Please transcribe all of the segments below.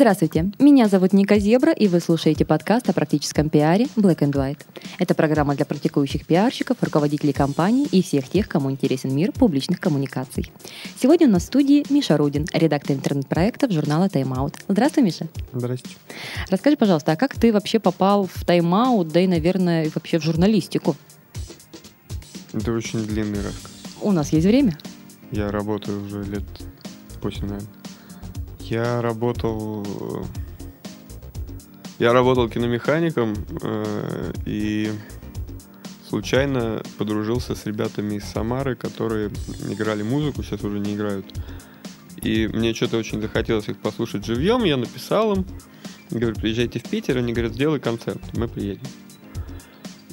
Здравствуйте, меня зовут Ника Зебра, и вы слушаете подкаст о практическом пиаре Black and White. Это программа для практикующих пиарщиков, руководителей компаний и всех тех, кому интересен мир публичных коммуникаций. Сегодня у нас в студии Миша Рудин, редактор интернет-проектов журнала Time Out. Здравствуй, Миша. Здравствуйте. Расскажи, пожалуйста, а как ты вообще попал в Time Out, да и, наверное, вообще в журналистику? Это очень длинный рассказ. У нас есть время? Я работаю уже лет 8, наверное. Я работал... Я работал киномехаником э, и случайно подружился с ребятами из Самары, которые играли музыку, сейчас уже не играют. И мне что-то очень захотелось их послушать живьем, я написал им, говорю, приезжайте в Питер, они говорят, сделай концерт, мы приедем.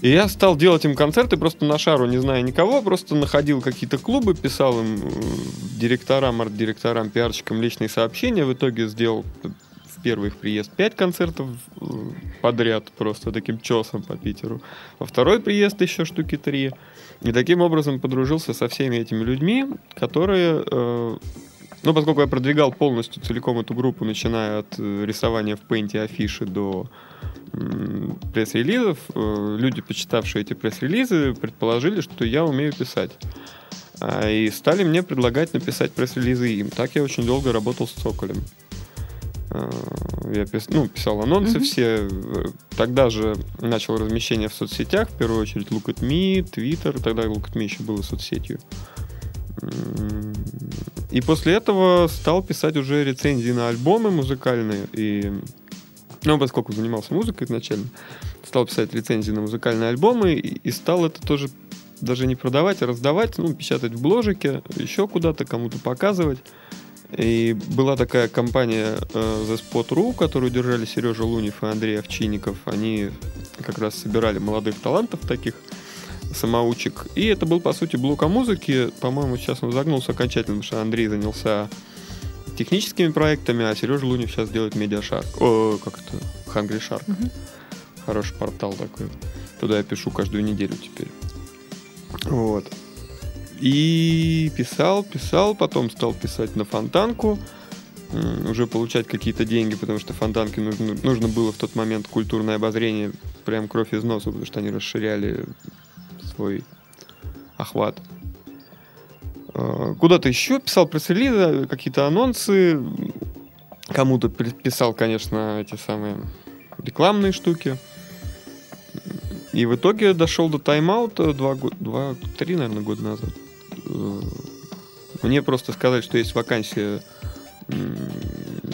И я стал делать им концерты просто на шару, не зная никого, просто находил какие-то клубы, писал им э, директорам, арт-директорам, пиарщикам личные сообщения. В итоге сделал в первый их приезд пять концертов э, подряд, просто таким чесом по Питеру. Во второй приезд еще штуки три. И таким образом подружился со всеми этими людьми, которые э, ну, поскольку я продвигал полностью целиком эту группу, начиная от рисования в пейнте афиши до пресс-релизов, э, люди, почитавшие эти пресс-релизы, предположили, что я умею писать. А, и стали мне предлагать написать пресс-релизы им. Так я очень долго работал с Цоколем. А, я пис, ну, писал анонсы mm-hmm. все. Тогда же начал размещение в соцсетях. В первую очередь Look at Me, Twitter. Тогда Look at Me еще было соцсетью. И после этого стал писать уже рецензии на альбомы музыкальные. И ну, поскольку занимался музыкой изначально, стал писать рецензии на музыкальные альбомы и, и стал это тоже даже не продавать, а раздавать, ну, печатать в бложике, еще куда-то, кому-то показывать. И была такая компания э, The Spot.ru, которую держали Сережа Лунев и Андрей Овчинников. Они как раз собирали молодых талантов таких, самоучек. И это был, по сути, блок о музыке. По-моему, сейчас он загнулся окончательно, потому что Андрей занялся техническими проектами, а Сережа Лунев сейчас делает Медиашарк. О, как это? Hungry Shark. Угу. Хороший портал такой. Туда я пишу каждую неделю теперь. Вот. И писал, писал, потом стал писать на фонтанку, уже получать какие-то деньги, потому что фонтанке нужно, нужно было в тот момент культурное обозрение, прям кровь из носа, потому что они расширяли свой охват. Э, куда-то еще писал пресс-релизы, какие-то анонсы. Кому-то писал, конечно, эти самые рекламные штуки. И в итоге дошел до тайм-аута два года, два, три, наверное, года назад. Э, мне просто сказать, что есть вакансия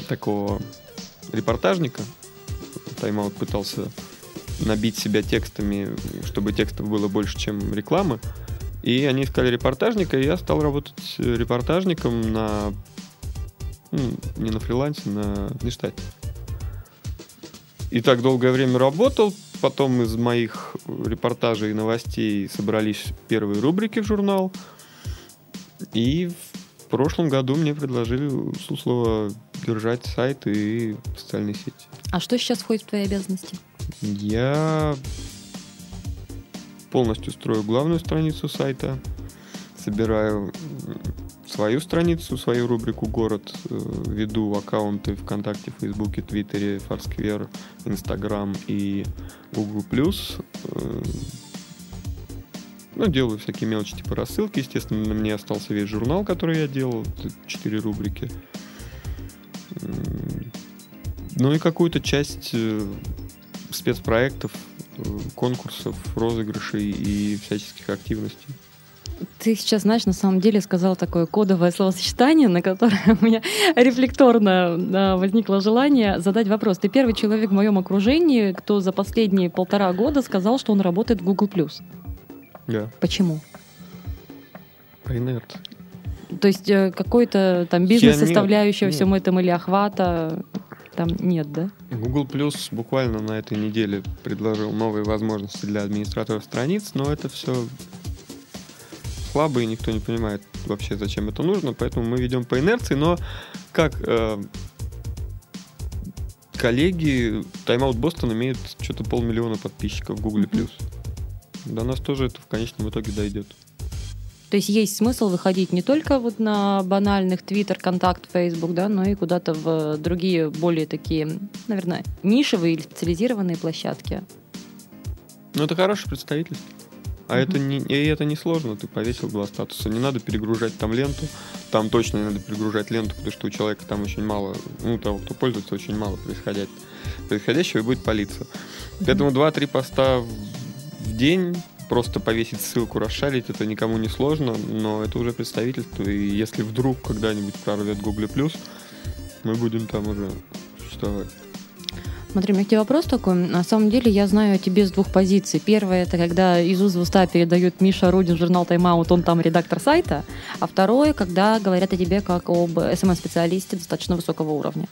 такого репортажника. Тайм-аут пытался набить себя текстами, чтобы текстов было больше, чем рекламы. И они искали репортажника, и я стал работать репортажником на... Ну, не на фрилансе, на внештате. И так долгое время работал. Потом из моих репортажей и новостей собрались первые рубрики в журнал. И в прошлом году мне предложили с услова держать сайт и социальные сети. А что сейчас входит в твои обязанности? Я полностью строю главную страницу сайта, собираю свою страницу, свою рубрику «Город», э, веду аккаунты ВКонтакте, Фейсбуке, Твиттере, Фарсквер, Инстаграм и Google+. Э, ну, делаю всякие мелочи типа рассылки. Естественно, мне остался весь журнал, который я делал. Четыре рубрики. Ну и какую-то часть э, спецпроектов конкурсов, розыгрышей и всяческих активностей. Ты сейчас, знаешь, на самом деле сказал такое кодовое словосочетание, на которое у меня рефлекторно возникло желание задать вопрос. Ты первый человек в моем окружении, кто за последние полтора года сказал, что он работает в Google+. Да. Почему? По инерции. То есть э, какой-то там бизнес-составляющая всему этому или охвата там нет, да? Google Plus буквально на этой неделе предложил новые возможности для администраторов страниц, но это все слабо, и никто не понимает вообще, зачем это нужно, поэтому мы ведем по инерции, но как э, коллеги, Тайм-аут Бостон имеет что-то полмиллиона подписчиков в Гугле+. Мгм. До нас тоже это в конечном итоге дойдет. То есть есть смысл выходить не только вот на банальных Twitter, Контакт, Facebook, да, но и куда-то в другие более такие, наверное, нишевые или специализированные площадки. Ну, это хороший представитель. А Мгм. это не, и это не сложно, ты повесил два статуса. Не надо перегружать там ленту. Там точно не надо перегружать ленту, потому что у человека там очень мало, ну, того, кто пользуется, очень мало происходя- происходящего и будет палиться. Поэтому 2-3 поста в день, просто повесить ссылку, расшарить, это никому не сложно, но это уже представительство, и если вдруг когда-нибудь прорвет Google+, мы будем там уже существовать. Смотри, у меня к тебе вопрос такой. На самом деле я знаю о тебе с двух позиций. Первое, это когда из уст в уста передает Миша Рудин журнал «Тайм-аут», он там редактор сайта. А второе, когда говорят о тебе как об СММ-специалисте достаточно высокого уровня.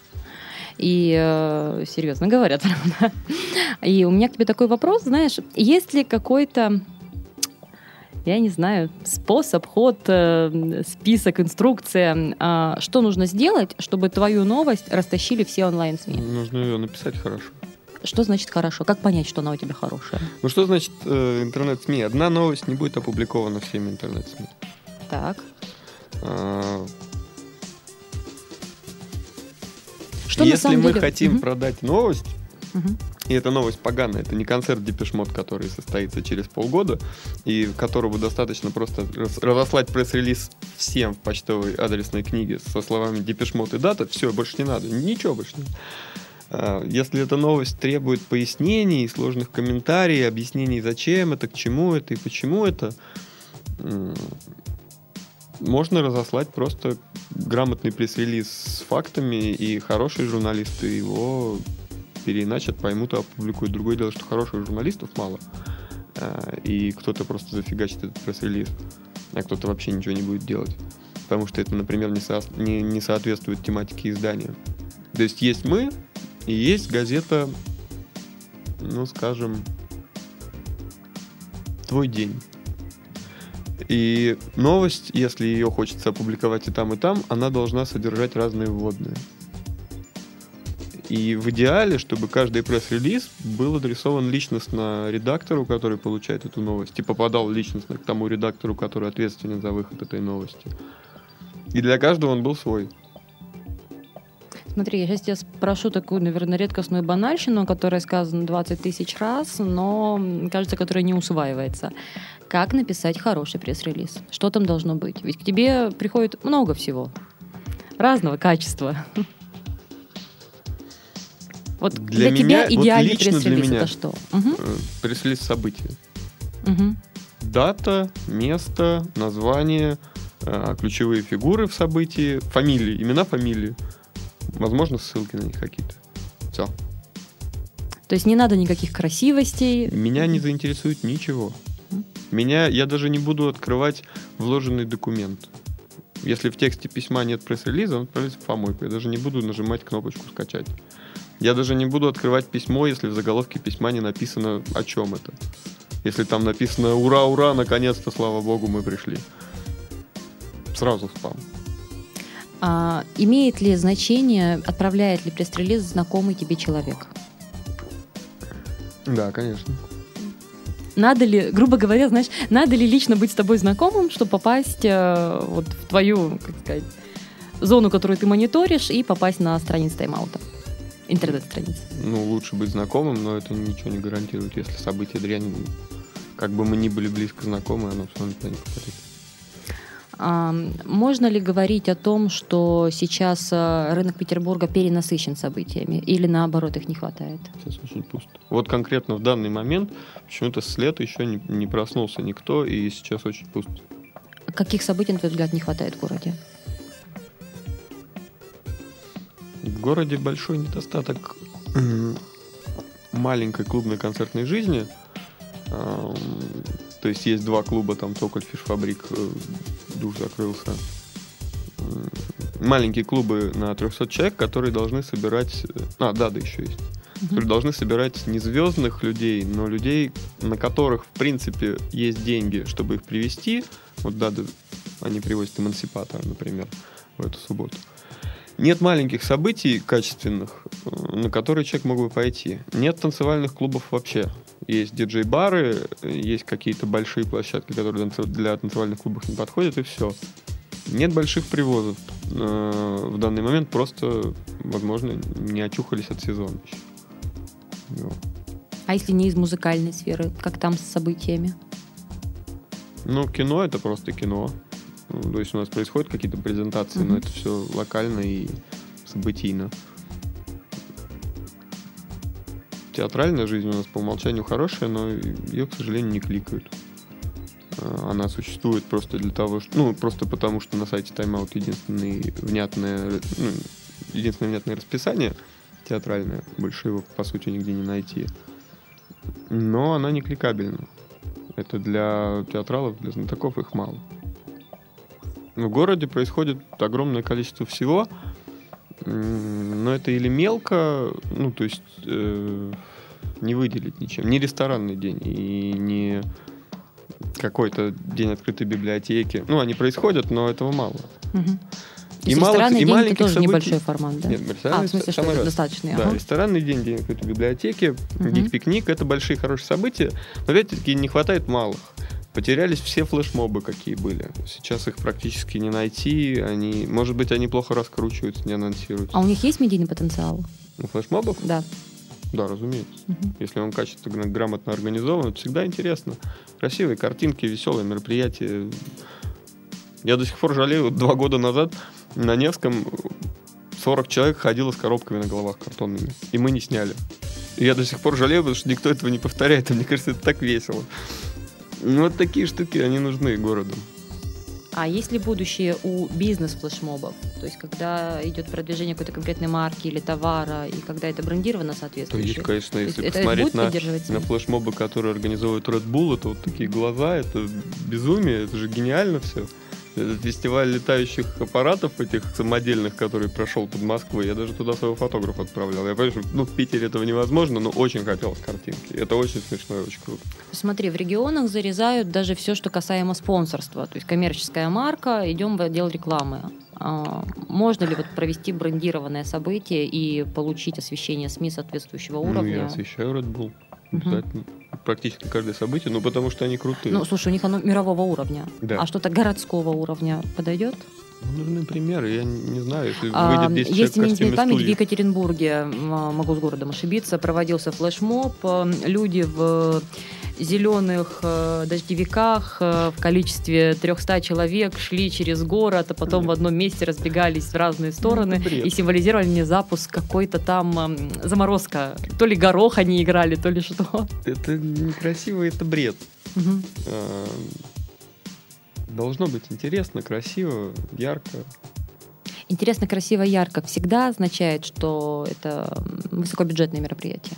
И э, серьезно говорят, правда. И у меня к тебе такой вопрос, знаешь, есть ли какой-то я не знаю, способ, ход, э, список, инструкция, а, что нужно сделать, чтобы твою новость растащили все онлайн-СМИ? Нужно ее написать хорошо. Что значит хорошо? Как понять, что она у тебя хорошая? Ну что значит э, интернет-СМИ? Одна новость не будет опубликована всеми интернет-СМИ. Так. А, Что Если мы деле- хотим Мгм. продать новость, Мгм. и эта новость поганая, это не концерт Депешмот, который состоится через полгода, и которого достаточно просто разослать пресс-релиз всем в почтовой адресной книге со словами Депешмот и дата, все, больше не надо, ничего больше не надо. А, Если эта новость требует пояснений, сложных комментариев, объяснений, зачем это, к чему это и почему это, можно разослать просто грамотный пресс-релиз с фактами, и хорошие журналисты его переиначат, поймут и опубликуют. Другое дело, что хороших журналистов мало, а, и кто-то просто зафигачит этот пресс-релиз, а кто-то вообще ничего не будет делать. Потому что это, например, не, со- не- не соответствует тематике издания. То есть есть мы, и есть газета, ну, скажем, «Твой день». И новость, если ее хочется опубликовать и там, и там, она должна содержать разные вводные. И в идеале, чтобы каждый пресс-релиз был адресован личностно редактору, который получает эту новость, и попадал личностно к тому редактору, который ответственен за выход этой новости. И для каждого он был свой. Смотри, я сейчас тебя спрошу такую, наверное, редкостную банальщину, которая сказана 20 тысяч раз, но, кажется, которая не усваивается. Как написать хороший пресс-релиз? Что там должно быть? Ведь к тебе приходит много всего. Разного качества. Вот Для для, меня- тебя вот идеальный для пресс-релиз это что? Э, Пресс-релиз события. мгм. Дата, место, название, э, ключевые фигуры в событии, фамилии, имена, фамилии. Возможно, ссылки на них какие-то. Все. То есть не надо никаких красивостей. Меня не заинтересует ничего. Меня, я даже не буду открывать вложенный документ. Если в тексте письма нет пресс-релиза, он отправится в помойку. Я даже не буду нажимать кнопочку «Скачать». Я даже не буду открывать письмо, если в заголовке письма не написано, о чем это. Если там написано «Ура, ура, наконец-то, слава богу, мы пришли». Сразу спам. А, имеет ли значение, отправляет ли пресс-релиз знакомый тебе человек? Да, конечно. Надо ли, грубо говоря, знаешь, надо ли лично быть с тобой знакомым, чтобы попасть э, вот в твою, как сказать, зону, которую ты мониторишь, и попасть на страницу тайм-аута? Интернет-страницы. Ну, лучше быть знакомым, но это ничего не гарантирует. Если событие дрянь, как бы мы ни были близко знакомы, оно все равно не попадет. Можно ли говорить о том, что сейчас э, рынок Петербурга перенасыщен событиями, или наоборот их не хватает? Сейчас очень пусто. Вот конкретно в данный момент почему-то с лета еще не, не проснулся никто, и сейчас очень пусто. Каких событий, на твой взгляд, не хватает в городе? В городе большой недостаток маленькой клубной концертной жизни. То есть есть два клуба, там Токоль, Фишфабрик, э, душ закрылся. М, Маленькие клубы на 300 человек, которые должны собирать... э, А, да, да, еще есть. которые должны собирать не звездных людей, но людей, на которых, в принципе, есть деньги, чтобы их привести. Вот да, да, они привозят эмансипатора, например, в эту субботу. Нет маленьких событий качественных, э, на которые человек мог бы пойти. Нет танцевальных клубов вообще. Есть диджей-бары, есть какие-то большие площадки, которые для танцевальных клубов не подходят, и все. Нет больших привозов. Э, в данный момент просто, возможно, не очухались от сезона еще. А если не из музыкальной сферы, как там с событиями? Ну, кино это просто кино. Ну, то есть у нас происходят какие-то презентации, mm-hmm. но это все локально и событийно. Театральная жизнь у нас по умолчанию хорошая, но ее, к сожалению, не кликают. А, она существует просто для того, что, ну, просто потому, что на сайте Time Out единственное внятное, ну, единственное внятное расписание театральное, больше его, по сути, нигде не найти. Но она не кликабельна. Это для театралов, для знатоков их мало. В городе происходит огромное количество всего, но это или мелко, ну, то есть э, не выделить ничем. Не ресторанный день и не какой-то день открытой библиотеки. Ну, они происходят, но этого мало. Угу. И, малых, и маленьких тоже событий... небольшой формат, да? Нет, ресторанный, а, в смысле, что это достаточный. Да, ага. ресторанный день, день какой-то библиотеки, угу. гик-пикник, это большие хорошие события, но опять-таки не хватает малых. Потерялись все флешмобы, какие были. Сейчас их практически не найти. Они, может быть, они плохо раскручиваются, не анонсируются. А у них есть медийный потенциал? У флешмобов? Да. Да, разумеется. Угу. Если он качественно, грамотно организован, это всегда интересно. Красивые картинки, веселые мероприятия. Я до сих пор жалею, два года назад на Невском 40 человек ходило с коробками на головах картонными. И мы не сняли. И я до сих пор жалею, потому что никто этого не повторяет. И мне кажется, это так весело. Ну, вот такие штуки, они нужны городу. А есть ли будущее у бизнес-флешмобов? То есть, когда идет продвижение какой-то конкретной марки или товара, и когда это брендировано соответствующе? То есть, конечно, если это посмотреть на, на флешмобы, которые организовывают Red Bull, это вот такие глаза, это безумие, это же гениально все фестиваль летающих аппаратов этих самодельных, который прошел под Москвой, я даже туда своего фотографа отправлял. Я понимаю, что ну, в Питере этого невозможно, но очень хотелось картинки. Это очень смешно и очень круто. Смотри, в регионах зарезают даже все, что касаемо спонсорства. То есть коммерческая марка, идем в отдел рекламы. А, можно ли вот провести брендированное событие и получить освещение СМИ соответствующего уровня? Ну, я освещаю Red Bull. Обязательно. Угу практически каждое событие, ну потому что они крутые. Ну, слушай, у них оно мирового уровня. Да. А что-то городского уровня подойдет? Ну, нужны примеры, я не знаю, если а, выйдет 10 Если не память, в Екатеринбурге, могу с городом ошибиться, проводился флешмоб, люди в зеленых э, дождевиках э, в количестве 300 человек шли через город, а потом в одном месте разбегались в разные стороны ну, и символизировали мне запуск какой-то там э, заморозка. То ли горох они играли, то ли что. Это некрасиво, это бред. Угу. Должно быть интересно, красиво, ярко. Интересно, красиво, ярко всегда означает, что это высокобюджетное мероприятие.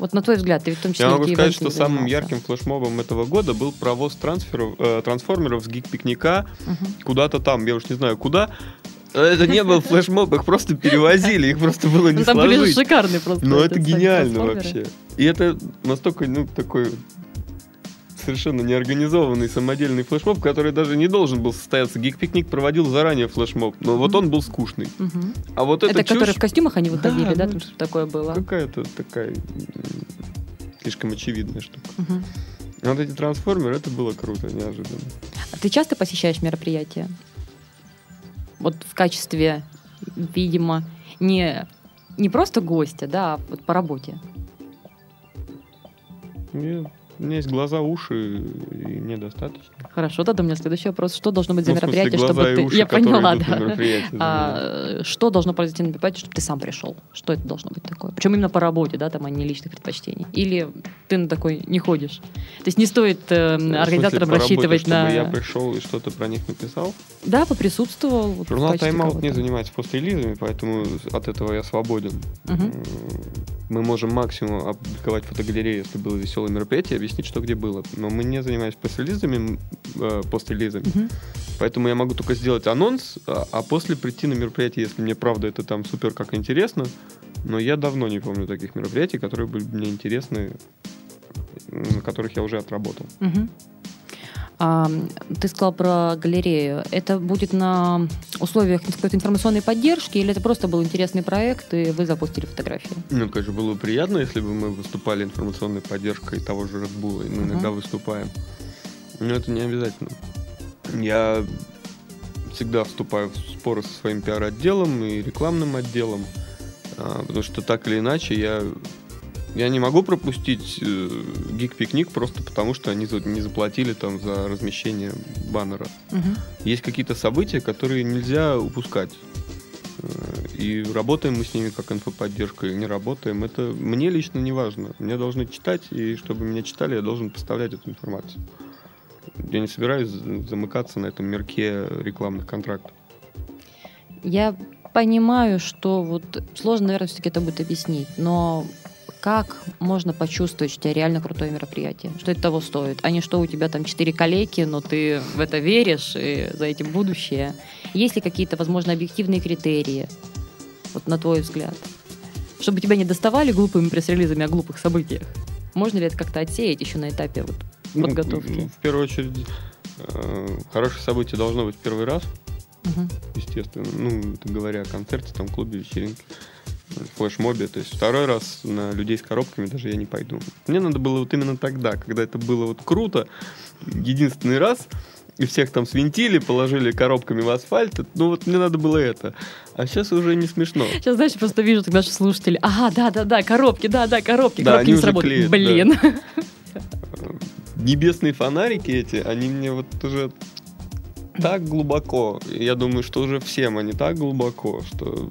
Вот на твой взгляд, ты в том числе... Я могу сказать, что занимался. самым ярким флешмобом этого года был провоз трансферов, э, трансформеров с гик-пикника угу. куда-то там, я уж не знаю куда. Это не был флешмоб, их просто перевозили, их просто было не ну, Там сложить. были шикарные просто. Но это гениально вообще. И это настолько, ну, такой совершенно неорганизованный самодельный флешмоб, который даже не должен был состояться. Гик-пикник проводил заранее флешмоб, но вот он был скучный. А вот это, это чушь... которые в костюмах они выходили, да? да? Ну, что такое было? Какая-то такая слишком очевидная штука. Угу. Вот эти трансформеры, это было круто, неожиданно. А ты часто посещаешь мероприятия? Вот в качестве, видимо, не, не просто гостя, да, а вот по работе. Нет. У меня есть глаза, уши, и мне достаточно. Хорошо, тогда у меня следующий вопрос. Что должно быть за ну, мероприятие, чтобы ты... Уши, Я поняла, да. А, что должно произойти на мероприятии, чтобы ты сам пришел? Что это должно быть такое? Причем именно по работе, да, там, а не личных предпочтений. Или ты на такой не ходишь? То есть не стоит э, организаторам рассчитывать работе, на... я пришел и что-то про них написал? Да, поприсутствовал. Вот, Журнал Out не занимается пострелизами, поэтому от этого я свободен. Угу. Мы можем максимум опубликовать фотогалерею, если было веселое мероприятие, объяснить, что где было. Но мы не занимаемся пост-релизами, э, пост-релизами. Угу. Поэтому я могу только сделать анонс, а, а после прийти на мероприятие, если мне правда это там супер как интересно. Но я давно не помню таких мероприятий, которые были мне интересны, на которых я уже отработал. Угу. А, ты сказал про галерею. Это будет на условиях какой-то информационной поддержки или это просто был интересный проект, и вы запустили фотографии? Ну, конечно, было бы приятно, если бы мы выступали информационной поддержкой того же Bull, и мы Мгм. иногда выступаем. Но это не обязательно. Я всегда вступаю в споры со своим пиар-отделом и рекламным отделом, а, потому что так или иначе я я не могу пропустить э, гик-пикник просто потому, что они за- не заплатили там за размещение баннера. Мгм. Есть какие-то события, которые нельзя упускать. Э, И работаем мы с ними как инфоподдержка или не работаем, это мне лично не важно. Мне должны читать, и чтобы меня читали, я должен поставлять эту информацию. Я не собираюсь замыкаться на этом мерке рекламных контрактов. Я понимаю, что вот сложно, наверное, все-таки это будет объяснить, но как можно почувствовать, что у тебя реально крутое мероприятие, что это того стоит, а не что у тебя там четыре коллеги, но ты в это веришь, и за этим будущее. Есть ли какие-то, возможно, объективные критерии, вот на твой взгляд, чтобы тебя не доставали глупыми пресс-релизами о глупых событиях? Можно ли это как-то отсеять еще на этапе вот Ну, подготовки? в первую очередь, э, хорошее событие должно быть первый раз, Мгм. естественно. Ну, говоря о концерте, там, клубе, вечеринке, флешмобе. То есть второй раз на людей с коробками даже я не пойду. Мне надо было вот именно тогда, когда это было вот круто, единственный раз, и всех там свинтили, положили коробками в асфальт. Ну вот мне надо было это. А сейчас уже не смешно. Сейчас, знаешь, просто вижу так наши слушатели. Ага, да-да-да, коробки, да-да, коробки, Да, коробки не сработали. клеят, Блин. Небесные фонарики эти, они мне вот уже так глубоко. Я думаю, что уже всем они так глубоко, что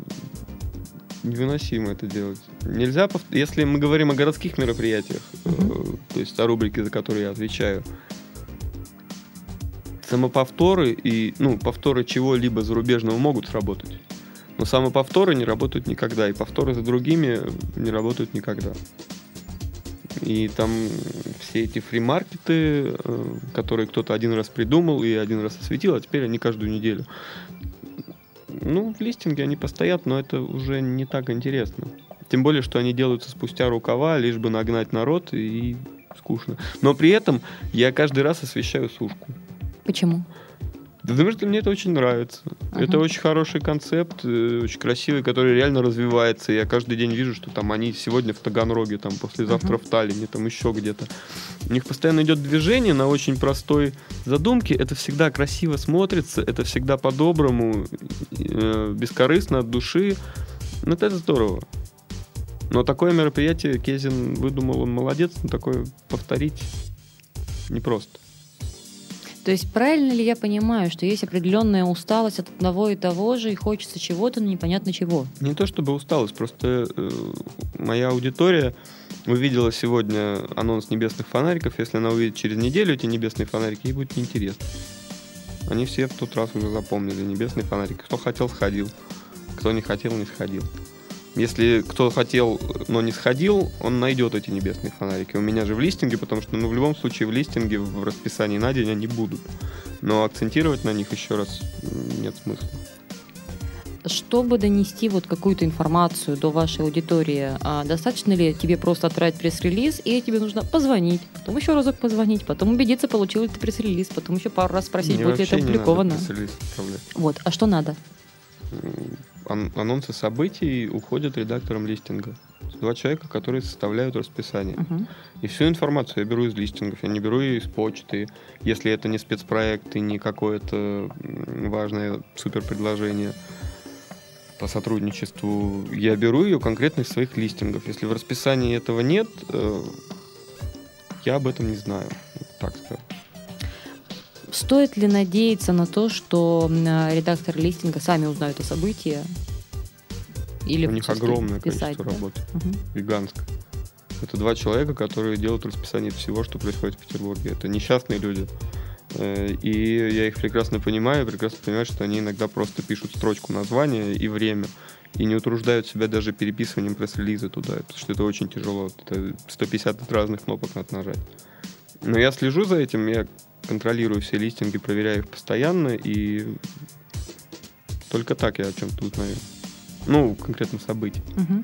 невыносимо это делать. Нельзя, пов- если мы говорим о городских мероприятиях, э, то есть о рубрике, за которую я отвечаю, самоповторы и, ну, повторы чего-либо зарубежного могут сработать. Но самоповторы не работают никогда, и повторы за другими не работают никогда. И там все эти фримаркеты, э, которые кто-то один раз придумал и один раз осветил, а теперь они каждую неделю. Ну, в листинге они постоят, но это уже не так интересно. Тем более, что они делаются спустя рукава, лишь бы нагнать народ, и скучно. Но при этом я каждый раз освещаю сушку. Почему? Да что мне это очень нравится. Ага. Это очень хороший концепт, э, очень красивый, который реально развивается. Я каждый день вижу, что там они сегодня в Таганроге, там послезавтра Ага. в Таллине, там еще где-то. У них постоянно идет движение на очень простой задумке. Это всегда красиво смотрится, это всегда по-доброму, э, бескорыстно от души. Ну, это здорово. Но такое мероприятие Кезин выдумал, он молодец, но такое повторить непросто. То есть правильно ли я понимаю, что есть определенная усталость от одного и того же, и хочется чего-то, но непонятно чего? Не то чтобы усталость, просто э, моя аудитория увидела сегодня анонс небесных фонариков. Если она увидит через неделю эти небесные фонарики, ей будет неинтересно. Они все в тот раз уже запомнили небесные фонарики. Кто хотел, сходил. Кто не хотел, не сходил. Если кто хотел, но не сходил, он найдет эти небесные фонарики. У меня же в листинге, потому что ну, в любом случае в листинге, в расписании на день они будут. Но акцентировать на них еще раз нет смысла. Чтобы донести вот какую-то информацию до вашей аудитории, а достаточно ли тебе просто отправить пресс-релиз, и тебе нужно позвонить, потом еще разок позвонить, потом убедиться, получил ли ты пресс-релиз, потом еще пару раз спросить, Мне будет ли это опубликовано. Вот, а что надо? Ан- анонсы событий уходят редактором листинга. Два человека, которые составляют расписание. Мгм. И всю информацию я беру из листингов, я не беру ее из почты. Если это не спецпроект и не какое-то важное суперпредложение по сотрудничеству, я беру ее конкретно из своих листингов. Если в расписании этого нет, э, я об этом не знаю. Вот Так скажем. Стоит ли надеяться на то, что м, редакторы листинга сами узнают о событии? Или У них огромное писать, количество да? работы. Мгм. гигантское. Это два человека, которые делают расписание всего, что происходит в Петербурге. Это несчастные люди. Э, И я их прекрасно понимаю, прекрасно понимаю, что они иногда просто пишут строчку названия и время, и не утруждают себя даже переписыванием пресс-релиза туда, потому что это очень тяжело. Это 150 разных кнопок надо нажать. Но я слежу за этим, я контролирую все листинги, проверяю их постоянно, и только так я о чем-то узнаю. Ну, конкретно событий. Мгм.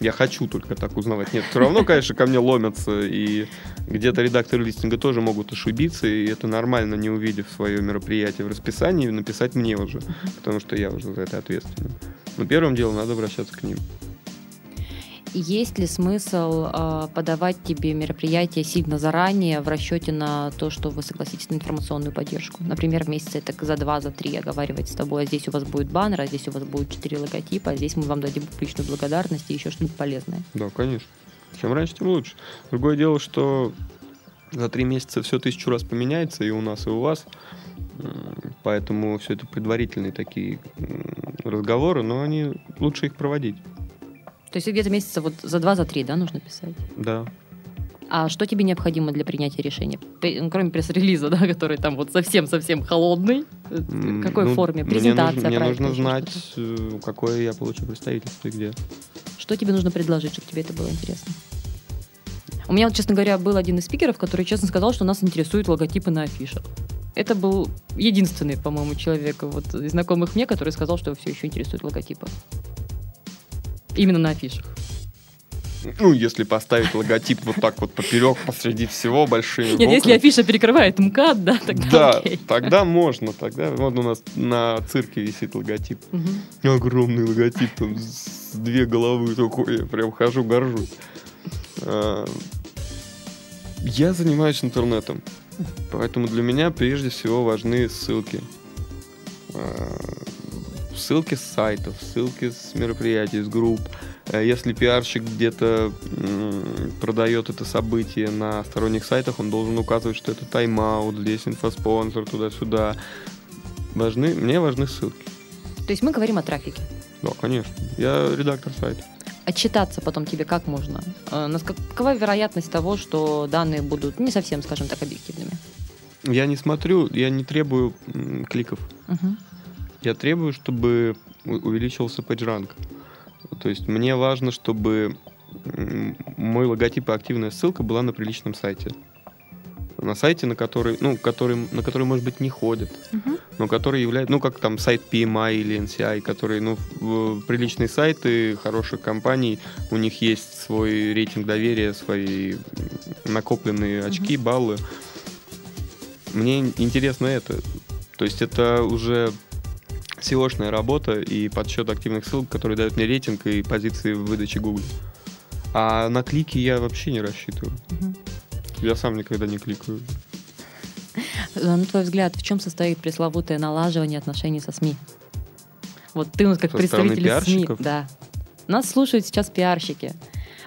Я хочу только так узнавать. Нет, все равно, конечно, ко мне ломятся, и где-то редакторы листинга тоже могут ошибиться, и это нормально, не увидев свое мероприятие в расписании, написать мне уже, потому что я уже за это ответственен. Но первым делом надо обращаться к ним. Есть ли смысл э, подавать тебе мероприятие сильно заранее в расчете на то, что вы согласитесь на информационную поддержку? Например, в месяце так за два, за три оговаривать с тобой, а здесь у вас будет баннер, а здесь у вас будет четыре логотипа, а здесь мы вам дадим публичную благодарность и еще что-нибудь полезное. Да, конечно. Чем раньше, тем лучше. Другое дело, что за три месяца все тысячу раз поменяется и у нас, и у вас. Поэтому все это предварительные такие разговоры, но они лучше их проводить. То есть где-то месяца вот за два, за три, да, нужно писать? Да. А что тебе необходимо для принятия решения? Кроме пресс-релиза, да, который там вот совсем-совсем холодный. В какой ну, форме? Презентация Мне, нужно, мне нужно знать, э, какое я получу представительство и где. Что тебе нужно предложить, чтобы тебе это было интересно? У меня, вот, честно говоря, был один из спикеров, который честно сказал, что нас интересуют логотипы на афишах. Это был единственный, по-моему, человек вот, из знакомых мне, который сказал, что его все еще интересуют логотипы. Именно на афишах. Ну, если поставить логотип вот так вот поперек посреди всего большими Нет, буквы. если афиша перекрывает МКАД, да, тогда Да, окей. тогда можно. Тогда вот у нас на цирке висит логотип. Угу. Огромный логотип, там с две головы такой. Я прям хожу, горжусь. А, я занимаюсь интернетом. Поэтому для меня прежде всего важны ссылки. А, ссылки с сайтов, ссылки с мероприятий, с групп. Э, если пиарщик где-то продает это событие на сторонних сайтах, он должен указывать, что это тайм-аут, здесь инфоспонсор, туда-сюда. Важны, мне важны ссылки. То есть мы говорим о трафике? Да, конечно. Я редактор сайта. Отчитаться потом тебе как можно? Э, какова вероятность того, что данные будут не совсем, скажем так, объективными? Я не смотрю, я не требую кликов. Угу я требую, чтобы увеличился PageRank. То есть мне важно, чтобы мой логотип и активная ссылка была на приличном сайте. На сайте, на который, ну, который, на который, может быть, не ходят, uh-huh. но который является, ну, как там сайт PMI или NCI, которые, ну, приличные сайты хороших компаний, у них есть свой рейтинг доверия, свои накопленные очки, uh-huh. баллы. Мне интересно это. То есть это уже SEO-шная работа и подсчет активных ссылок, которые дают мне рейтинг и позиции в выдаче Google. А на клики я вообще не рассчитываю. Угу. Я сам никогда не кликаю. На твой взгляд, в чем состоит пресловутое налаживание отношений со СМИ? Вот ты у нас как со представитель СМИ. Да. Нас слушают сейчас пиарщики.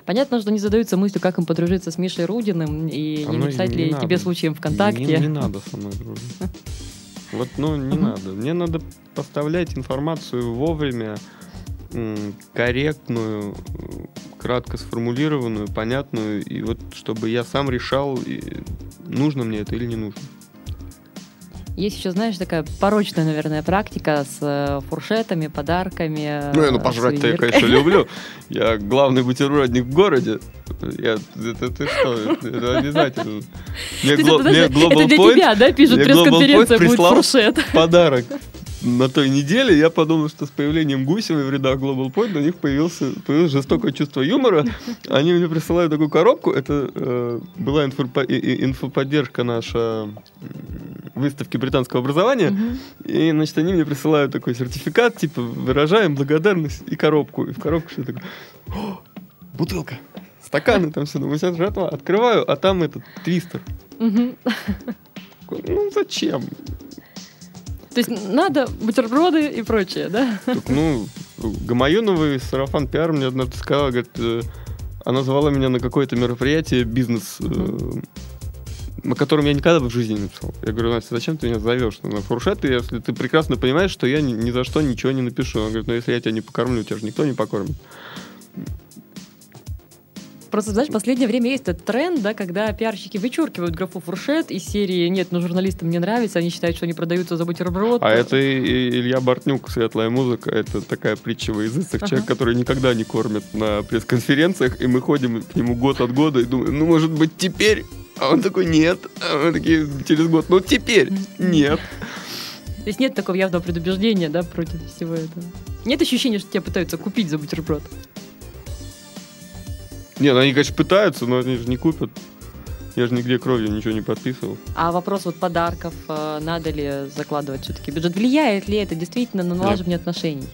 Понятно, что они задаются мыслью, как им подружиться с Мишей Рудиным и а не написать ли надо. тебе случаем ВКонтакте. Не, не надо со мной дружить. Вот, ну, не надо. Мне надо поставлять информацию вовремя, корректную, кратко сформулированную, понятную, и вот чтобы я сам решал, нужно мне это или не нужно. Есть еще, знаешь, такая порочная, наверное, практика с э, фуршетами, подарками. Ну, я ну пожрать-то я, конечно, люблю. Я главный бутербродник в городе. Я, это ты что? Это обязательно. Мне, гло, мне Global это для Point, тебя, да, пишут пресс-конференция будет фуршет. Подарок на той неделе я подумал, что с появлением Гусевой в рядах Global Point у них появился, появилось жестокое чувство юмора. Они мне присылают такую коробку. Это э, была инфопо- инфоподдержка наша выставки британского образования. Mm-hmm. И, значит, они мне присылают такой сертификат, типа, выражаем благодарность и коробку. И в коробку что такое? бутылка стаканы там все, думаю, сейчас жратва. Открываю, а там этот твистер. Ну, зачем? То есть надо бутерброды и прочее, да? Так, ну, Гамаюновый сарафан пиар мне однажды сказала, говорит, э, она звала меня на какое-то мероприятие, бизнес, э, о котором я никогда в жизни не написал. Я говорю, Настя, зачем ты меня зовешь на фуршет, если ты прекрасно понимаешь, что я ни, ни за что ничего не напишу. Он говорит, ну если я тебя не покормлю, тебя же никто не покормит. Просто, знаешь, в последнее время есть этот тренд, да, когда пиарщики вычеркивают графу фуршет из серии «Нет, ну журналистам не нравится, они считают, что они продаются за бутерброд». А это Илья Бортнюк, «Светлая музыка», это такая притча во языцах, ага. человек, который никогда не кормит на пресс-конференциях, и мы ходим к нему год от года и думаем, ну, может быть, теперь? А он такой, нет. А мы такие через год, ну, теперь? Нет. То есть нет такого явного предубеждения, да, против всего этого? Нет ощущения, что тебя пытаются купить за бутерброд? Не, ну они, конечно, пытаются, но они же не купят. Я же нигде кровью ничего не подписывал. А вопрос вот подарков, э, надо ли закладывать все-таки бюджет? Влияет ли это действительно на налаживание отношений?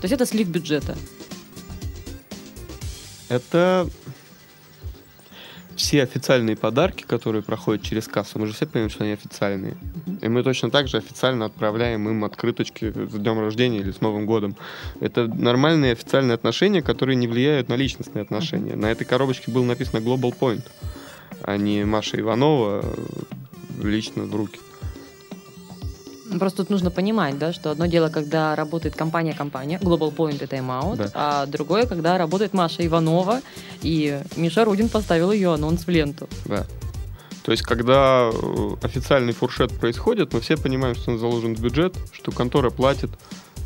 То есть это слив бюджета. Это все официальные подарки, которые проходят через кассу, мы же все понимаем, что они официальные. И мы точно так же официально отправляем им открыточки с днем рождения или с Новым годом. Это нормальные официальные отношения, которые не влияют на личностные отношения. На этой коробочке было написано Global Point, а не Маша Иванова э, лично в руки. Ну, Просто тут нужно понимать, да, что одно дело, когда работает компания-компания, Global Point и Time Out, Да. а другое, когда работает Маша Иванова, и Миша Рудин поставил ее анонс в ленту. Да. То есть, когда э, официальный фуршет происходит, мы все понимаем, что он заложен в бюджет, что контора платит.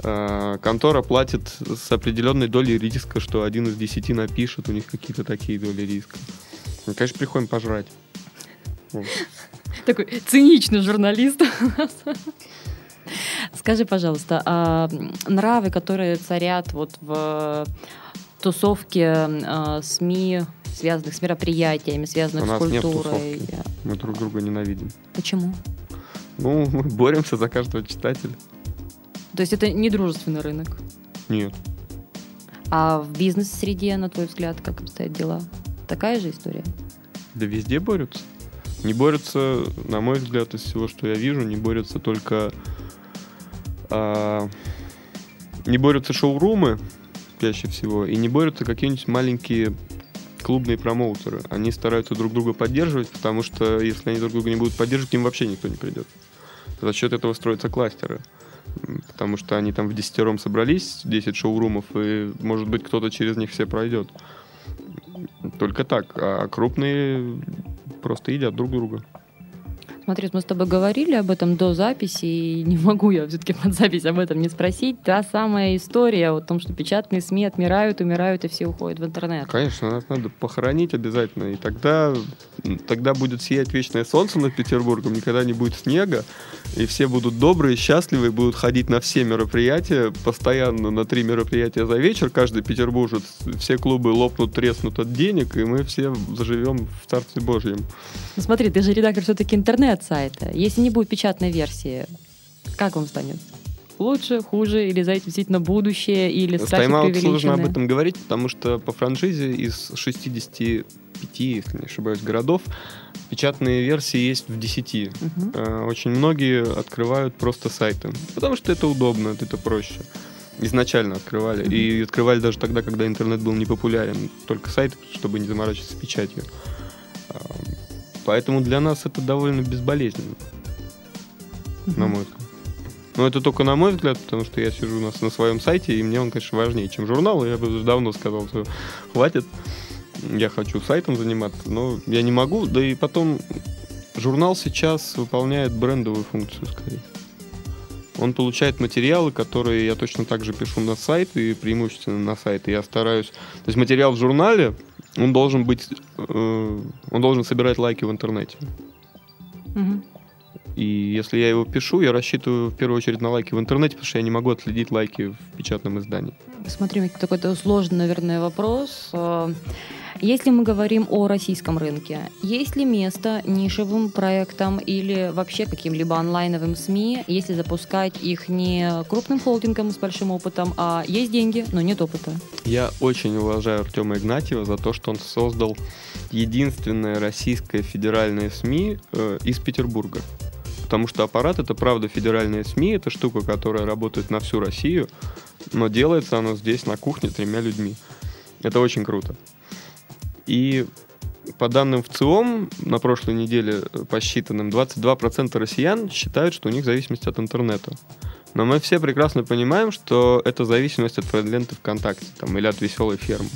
э, Контора платит с определенной долей риска, что один из десяти напишет, у них какие-то такие доли риска. Мы, конечно, приходим пожрать. Такой циничный журналист. Скажи, пожалуйста, а нравы, которые царят вот в тусовке а, СМИ, связанных с мероприятиями, связанных У с нас нет культурой. Мы друг друга ненавидим. Почему? Ну, мы боремся за каждого читателя. То есть это не дружественный рынок. Нет. А в бизнес-среде, на твой взгляд, как обстоят дела? Такая же история? Да везде борются. Не борются, на мой взгляд, из всего, что я вижу, не борются только... а, не борются шоурумы, чаще всего, и не борются какие-нибудь маленькие клубные промоутеры. Они стараются друг друга поддерживать, потому что если они друг друга не будут поддерживать, к ним вообще никто не придет. За счет этого строятся кластеры. Потому что они там в десятером собрались, 10 шоурумов, и, может быть, кто-то через них все пройдет. Только так. А крупные просто едят друг друга. Смотри, мы с тобой говорили об этом до записи, и не могу я все-таки под запись об этом не спросить. Та самая история о том, что печатные СМИ отмирают, умирают, и все уходят в интернет. Конечно, нас надо похоронить обязательно. И тогда, тогда будет сиять вечное солнце над Петербургом, никогда не будет снега, и все будут добрые, счастливые, будут ходить на все мероприятия, постоянно на три мероприятия за вечер, каждый петербуржец, все клубы лопнут, треснут от денег, и мы все заживем в Царстве Божьем. Ну смотри, ты же редактор все-таки интернет-сайта. Если не будет печатной версии, как вам станет? Лучше, хуже, или за этим действительно будущее, или страхи тайм-аут сложно об этом говорить, потому что по франшизе из 65, если не ошибаюсь, городов печатные версии есть в 10. Мгм. Э, Очень многие открывают просто сайты, потому что это удобно, это проще. Изначально открывали. Мгм. И открывали даже тогда, когда интернет был не популярен. Только сайты, чтобы не заморачиваться печатью. А, Поэтому для нас это довольно безболезненно, на Мгм. мой взгляд. Но это только на мой взгляд, потому что я сижу у нас на своем сайте, и мне он, конечно, важнее, чем журнал. Я бы уже давно сказал, что хватит, я хочу сайтом заниматься, но я не могу. Да и потом журнал сейчас выполняет брендовую функцию скорее. Он получает материалы, которые я точно так же пишу на сайт и преимущественно на сайт. И я стараюсь... То есть материал в журнале, он должен быть... э, он должен собирать лайки в интернете. Мгм. И если я его пишу, я рассчитываю в первую очередь на лайки в интернете, потому что я не могу отследить лайки в печатном издании. Смотри, такой сложный, наверное, вопрос. Если мы говорим о российском рынке, есть ли место нишевым проектам или вообще каким-либо онлайновым СМИ, если запускать их не крупным холдингом с большим опытом, а есть деньги, но нет опыта? Я очень уважаю Артема Игнатьева за то, что он создал единственное российское федеральное СМИ э, из Петербурга. Потому что аппарат это правда федеральные СМИ, это штука, которая работает на всю Россию, но делается оно здесь на кухне тремя людьми. Это очень круто. И по данным в ЦИОМ, на прошлой неделе э, посчитанным, 22% россиян считают, что у них зависимость от интернета. Но мы все прекрасно понимаем, что это зависимость от ленты ВКонтакте там, или от веселой фермы.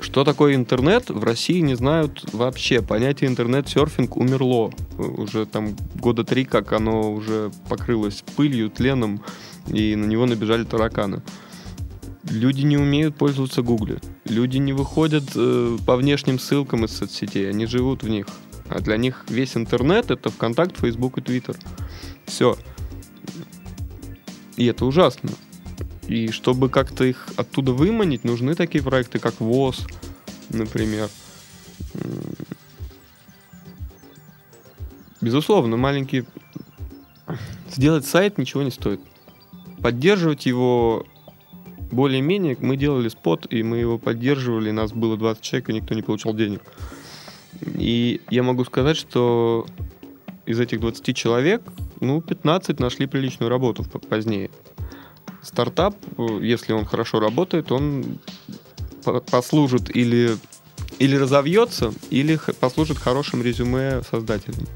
Что такое интернет, в России не знают вообще. Понятие интернет-серфинг умерло. Уже там года три, как оно уже покрылось пылью, тленом, и на него набежали тараканы. Люди не умеют пользоваться Гугле. Люди не выходят э, по внешним ссылкам из соцсетей, они живут в них. А для них весь интернет это ВКонтакт, Фейсбук и Твиттер. Все. И это ужасно. И чтобы как-то их оттуда выманить, нужны такие проекты, как ВОЗ, например. Безусловно, маленький... Сделать сайт ничего не стоит. Поддерживать его более-менее... Мы делали спот, и мы его поддерживали, нас было 20 человек, и никто не получал денег. И я могу сказать, что из этих 20 человек, ну, 15 нашли приличную работу позднее. Стартап, если он хорошо работает, он послужит или, или разовьется, или послужит хорошим резюме создателям.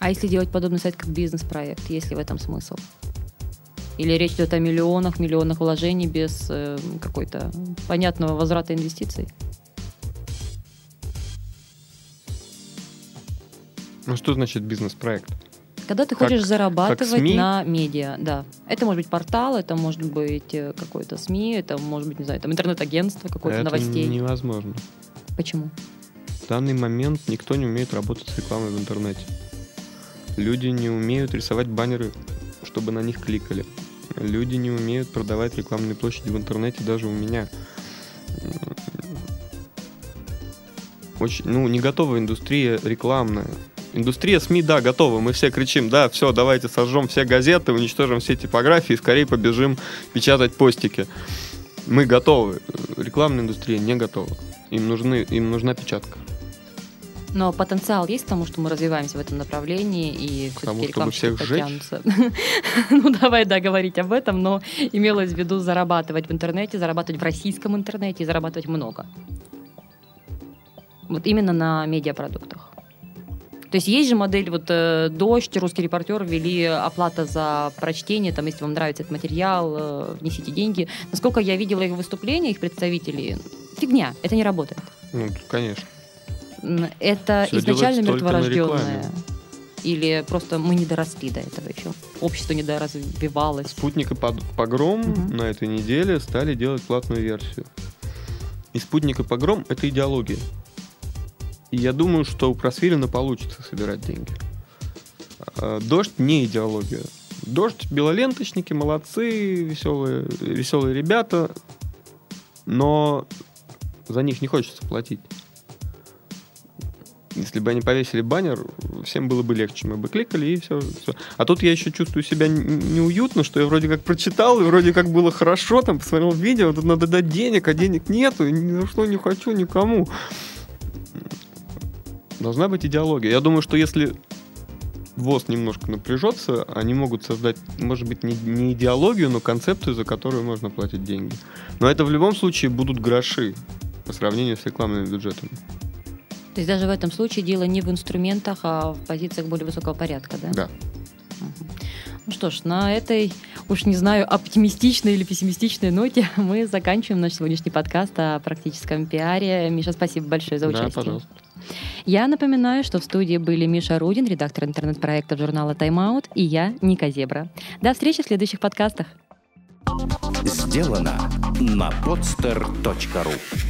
А если делать подобный сайт как бизнес-проект, есть ли в этом смысл? Или речь идет о миллионах, миллионах вложений без э, какой-то понятного возврата инвестиций? Ну что значит бизнес-проект? Когда ты хочешь как, зарабатывать как на медиа, да. Это может быть портал, это может быть э, какой-то СМИ, это может быть, не знаю, там интернет-агентство какое-то новостей. Это невозможно. Почему? В данный момент никто не умеет работать с рекламой в интернете. Люди не умеют рисовать баннеры, чтобы на них кликали. Люди не умеют продавать рекламные площади в интернете даже у меня. Очень, ну, не готова индустрия рекламная. Индустрия СМИ, да, готова. Мы все кричим, да, все, давайте сожжем все газеты, уничтожим все типографии, скорее побежим печатать постики. Мы готовы. Рекламная индустрия не готова. Им, нужны, им нужна печатка. Но потенциал есть к тому, что мы развиваемся в этом направлении и все-таки рекламщики потянутся. ну, давай, да, говорить об этом, но имелось в виду зарабатывать в интернете, зарабатывать в российском интернете и зарабатывать много. Вот именно на медиапродуктах. То есть есть же модель, вот э, «Дождь», «Русский репортер» ввели оплата за прочтение, там, если вам нравится этот материал, э, внесите деньги. Насколько я видела их выступления, их представителей, фигня, это не работает. Ну, конечно. Это Все изначально мертворожденное. Или просто мы не доросли до этого еще. Общество не доразвивалось. Спутник и погром угу. на этой неделе стали делать платную версию. И спутник и погром это идеология. И я думаю, что у Просвирина получится собирать деньги. А, дождь не идеология. Дождь, белоленточники, молодцы, веселые, веселые ребята, но за них не хочется платить. Если бы они повесили баннер, всем было бы легче. Мы бы кликали и все. все. А тут я еще чувствую себя неуютно, что я вроде как прочитал, и вроде как было хорошо, там посмотрел видео, тут надо дать денег, а денег нету, и ни за что не хочу никому. Должна быть идеология. Я думаю, что если ВОЗ немножко напряжется, они могут создать, может быть, не, не идеологию, но концепцию, за которую можно платить деньги. Но это в любом случае будут гроши по сравнению с рекламными бюджетами. То есть даже в этом случае дело не в инструментах, а в позициях более высокого порядка, да? Да. Ну что ж, на этой, уж не знаю, оптимистичной или пессимистичной ноте мы заканчиваем наш сегодняшний подкаст о практическом пиаре. Миша, спасибо большое за участие. Да, пожалуйста. Я напоминаю, что в студии были Миша Рудин, редактор интернет-проекта журнала «Тайм-аут», и я, Ника Зебра. До встречи в следующих подкастах. Сделано на podster.ru